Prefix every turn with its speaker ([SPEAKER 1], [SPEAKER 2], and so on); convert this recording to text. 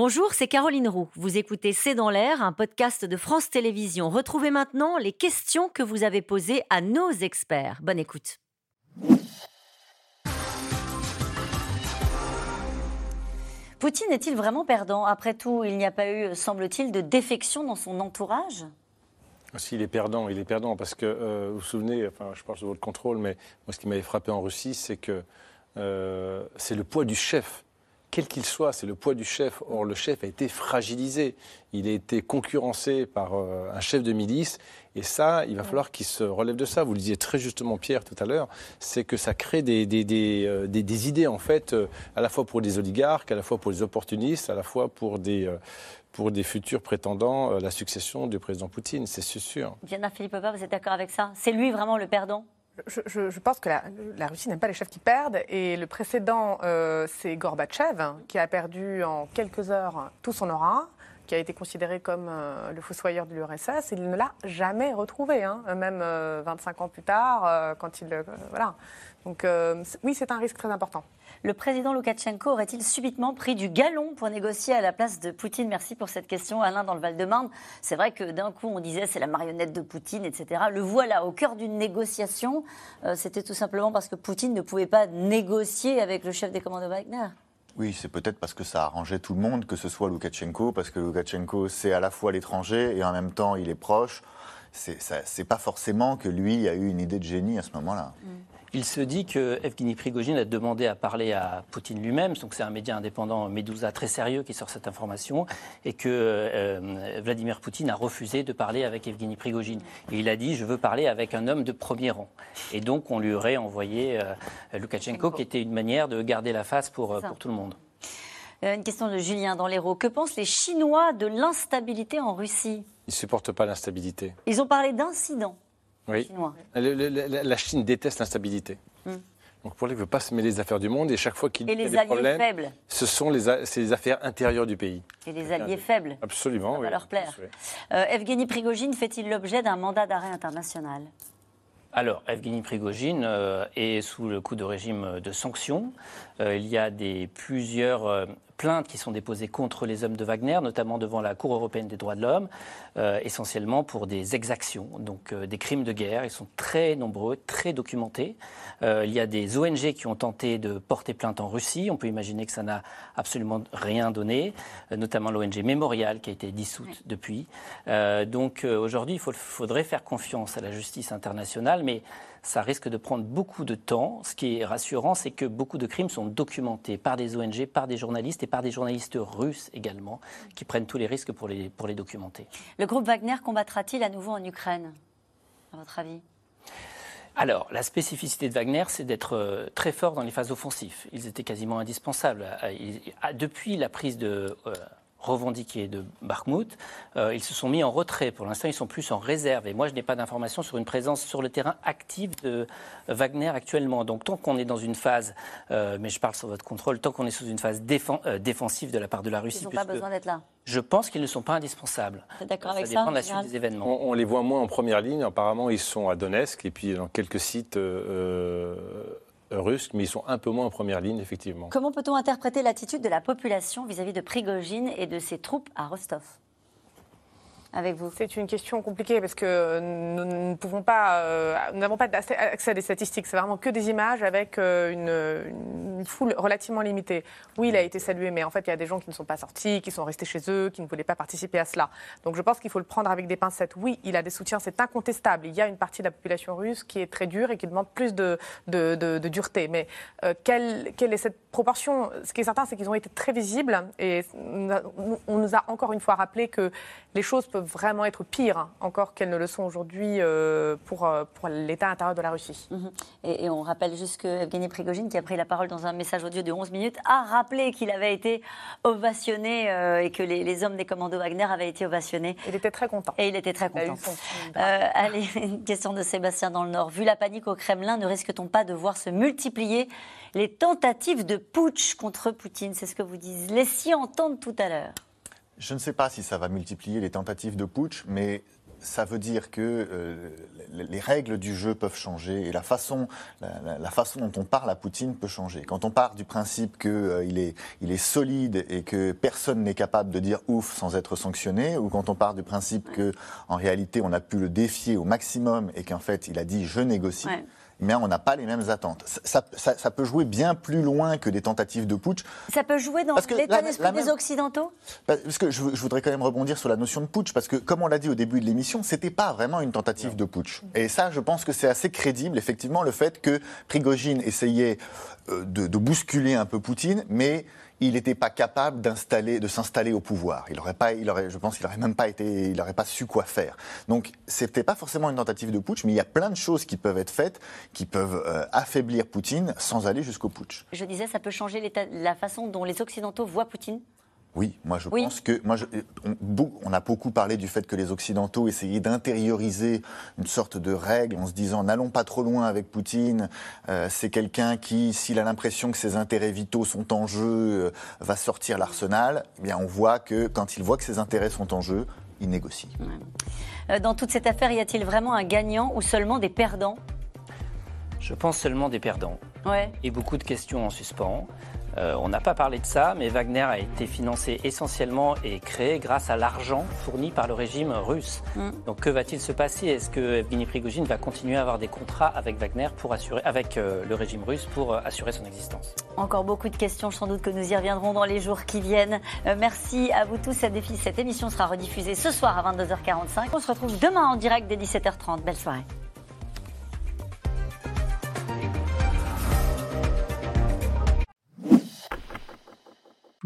[SPEAKER 1] Bonjour, c'est Caroline Roux. Vous écoutez C'est dans l'air, un podcast de France Télévisions. Retrouvez maintenant les questions que vous avez posées à nos experts. Bonne écoute. Poutine est-il vraiment perdant? Après tout, il n'y a pas eu, semble-t-il, de défection dans son entourage?
[SPEAKER 2] S'il est perdant, il est perdant parce que euh, vous vous souvenez, enfin, je parle de votre contrôle, mais moi, ce qui m'avait frappé en Russie, c'est que euh, c'est le poids du chef quel qu'il soit, c'est le poids du chef. Or, le chef a été fragilisé. Il a été concurrencé par euh, un chef de milice. Et ça, il va falloir qu'il se relève de ça. Vous le disiez très justement, Pierre, tout à l'heure. C'est que ça crée des, des, des, euh, des idées, en fait, euh, à la fois pour des oligarques, à la fois pour les opportunistes, à la fois pour des, pour des futurs prétendants à la succession du président Poutine. C'est sûr.
[SPEAKER 1] Diana Philippova, vous êtes d'accord avec ça? C'est lui vraiment le perdant?
[SPEAKER 3] Je, pense que la, Russie n'aime pas les chefs qui perdent. Et le précédent, euh, c'est Gorbatchev, qui a perdu en quelques heures tout son aura, qui a été considéré comme euh, le fossoyeur de l'URSS. Il ne l'a jamais retrouvé, hein, même 25 euh, ans plus tard, quand il. voilà. Donc, oui, c'est un risque très important.
[SPEAKER 1] Le président Loukachenko aurait-il subitement pris du galon pour négocier à la place de Poutine? Merci pour cette question, Alain, dans le Val-de-Marne. C'est vrai que d'un coup, on disait c'est la marionnette de Poutine, etc. Le voilà au cœur d'une négociation. Euh, c'était tout simplement parce que Poutine ne pouvait pas négocier avec le chef des commandos Wagner.
[SPEAKER 4] Oui, c'est peut-être parce que ça arrangeait tout le monde, que ce soit Loukachenko, parce que Loukachenko, c'est à la fois l'étranger et en même temps, il est proche. C'est pas forcément que lui a eu une idée de génie à ce moment-là. Mm.
[SPEAKER 5] Il se dit que Evgeny Prigogine a demandé à parler à Poutine lui-même, donc c'est un média indépendant Medusa très sérieux qui sort cette information, et que euh, Vladimir Poutine a refusé de parler avec Evgeny Prigogine. Et il a dit je veux parler avec un homme de premier rang. Et donc on lui aurait envoyé euh, Loukachenko, qui était une manière de garder la face pour, euh, pour tout le monde.
[SPEAKER 1] Une question de Julien dans l'Hérault. Que pensent les Chinois de l'instabilité en Russie?
[SPEAKER 2] Ils ne supportent pas l'instabilité.
[SPEAKER 1] Ils ont parlé d'incidents.
[SPEAKER 2] Oui. la, Chine déteste l'instabilité. Hmm. Donc pour lui, il ne veut pas se mêler les affaires du monde et chaque fois qu'il y a des problèmes, faibles. ce sont les, les affaires intérieures du pays.
[SPEAKER 1] Et les alliés faibles.
[SPEAKER 2] Absolument.
[SPEAKER 1] Ça va leur plaire. Euh, Evgeny Prigogine fait-il l'objet d'un mandat d'arrêt international?
[SPEAKER 5] Alors, Evgeny Prigogine euh, est sous le coup de régime de sanctions. Euh, il y a des, plusieurs plaintes qui sont déposées contre les hommes de Wagner, notamment devant la Cour européenne des droits de l'homme, euh, essentiellement pour des exactions, donc euh, des crimes de guerre. Ils sont très nombreux, très documentés. Euh, il y a des ONG qui ont tenté de porter plainte en Russie. On peut imaginer que ça n'a absolument rien donné, notamment l'ONG Mémorial qui a été dissoute depuis. donc aujourd'hui, il faudrait faire confiance à la justice internationale, mais ça risque de prendre beaucoup de temps. Ce qui est rassurant, c'est que beaucoup de crimes sont documentés par des ONG, par des journalistes et par des journalistes russes également, qui prennent tous les risques pour les, pour les documenter.
[SPEAKER 1] Le groupe Wagner combattra-t-il à nouveau en Ukraine, à votre avis?
[SPEAKER 5] Alors, la spécificité de Wagner, c'est d'être euh, très fort dans les phases offensives. Ils étaient quasiment indispensables. Euh, depuis la prise de revendiqués de Bakhmut, euh, ils se sont mis en retrait. Pour l'instant, ils sont plus en réserve. Et moi, je n'ai pas d'informations sur une présence sur le terrain active de Wagner actuellement. Donc, tant qu'on est dans une phase, euh, mais je parle sur votre contrôle, tant qu'on est sous une phase euh, défensive de la part de la Russie.
[SPEAKER 1] Ils n'ont pas besoin d'être là.
[SPEAKER 5] Je pense qu'ils ne sont pas indispensables.
[SPEAKER 1] D'accord avec
[SPEAKER 5] ça dépend de la suite des événements.
[SPEAKER 2] On, les voit moins en première ligne. Apparemment, ils sont à Donetsk et puis dans quelques sites russes, mais ils sont un peu moins en première ligne, effectivement.
[SPEAKER 1] Comment peut-on interpréter l'attitude de la population vis-à-vis de Prigogine et de ses troupes à Rostov? Avec vous
[SPEAKER 3] C'est une question compliquée parce que nous ne pouvons pas, euh, nous n'avons pas accès à des statistiques. C'est vraiment que des images avec euh, une, foule relativement limitée. Oui, il a été salué, mais en fait, il y a des gens qui ne sont pas sortis, qui sont restés chez eux, qui ne voulaient pas participer à cela. Donc, je pense qu'il faut le prendre avec des pincettes. Oui, il a des soutiens, c'est incontestable. Il y a une partie de la population russe qui est très dure et qui demande plus de, de, dureté. Mais euh, quelle, quelle, est cette proportion? Ce qui est certain, c'est qu'ils ont été très visibles et on nous a encore une fois rappelé que les choses peuvent vraiment être pires encore qu'elles ne le sont aujourd'hui euh, pour, euh, pour l'état intérieur de la Russie.
[SPEAKER 1] Mhm. Et, on rappelle juste que Evgeny Prigogine, qui a pris la parole dans un message audio de 11 minutes, a rappelé qu'il avait été ovationné euh, et que les, hommes des commandos Wagner avaient été ovationnés.
[SPEAKER 3] Il était très content.
[SPEAKER 1] Et il était très content. allez, une question de Sébastien dans le Nord. Vu la panique au Kremlin, ne risque-t-on pas de voir se multiplier les tentatives de putsch contre Poutine? C'est ce que vous dites. Laissez entendre tout à l'heure.
[SPEAKER 4] Je ne sais pas si ça va multiplier les tentatives de putsch, mais ça veut dire que euh, les règles du jeu peuvent changer et la façon, la, façon dont on parle à Poutine peut changer. Quand on part du principe qu'il euh, est, il est solide et que personne n'est capable de dire ouf sans être sanctionné, ou quand on part du principe que en réalité on a pu le défier au maximum et qu'en fait il a dit je négocie mais on n'a pas les mêmes attentes. Ça, peut jouer bien plus loin que des tentatives de putsch.
[SPEAKER 1] Ça peut jouer dans l'état d'esprit des Occidentaux
[SPEAKER 4] Parce que je, voudrais quand même rebondir sur la notion de putsch, parce que comme on l'a dit au début de l'émission, c'était pas vraiment une tentative de putsch. Et ça, je pense que c'est assez crédible, effectivement, le fait que Prigogine essayait euh, de, de bousculer un peu Poutine, mais il n'était pas capable de s'installer au pouvoir. Il aurait pas, je pense qu'il n'aurait même pas été, il n'aurait pas su quoi faire. Donc, c'était pas forcément une tentative de putsch, mais il y a plein de choses qui peuvent être faites, qui peuvent euh, affaiblir Poutine sans aller jusqu'au putsch.
[SPEAKER 1] Je disais, ça peut changer la façon dont les Occidentaux voient Poutine
[SPEAKER 4] oui, moi je pense que moi on, a beaucoup parlé du fait que les Occidentaux essayaient d'intérioriser une sorte de règle en se disant n'allons pas trop loin avec Poutine. Euh, c'est quelqu'un qui, s'il a l'impression que ses intérêts vitaux sont en jeu, euh, va sortir l'arsenal. Eh bien, on voit que quand il voit que ses intérêts sont en jeu, il négocie.
[SPEAKER 1] Euh, dans toute cette affaire, y a-t-il vraiment un gagnant ou seulement des perdants?
[SPEAKER 5] Je pense seulement des perdants.
[SPEAKER 1] Ouais.
[SPEAKER 5] Et beaucoup de questions en suspens. Euh, on n'a pas parlé de ça, mais Wagner a été financé essentiellement et créé grâce à l'argent fourni par le régime russe. Mm. Donc que va-t-il se passer? Est-ce que Evgeny Prigogine va continuer à avoir des contrats avec Wagner pour assurer, avec euh, le régime russe pour euh, assurer son existence?
[SPEAKER 1] Encore beaucoup de questions, sans doute que nous y reviendrons dans les jours qui viennent. merci à vous tous. Cette, cette émission sera rediffusée ce soir à 22h45. On se retrouve demain en direct dès 17h30. Belle soirée.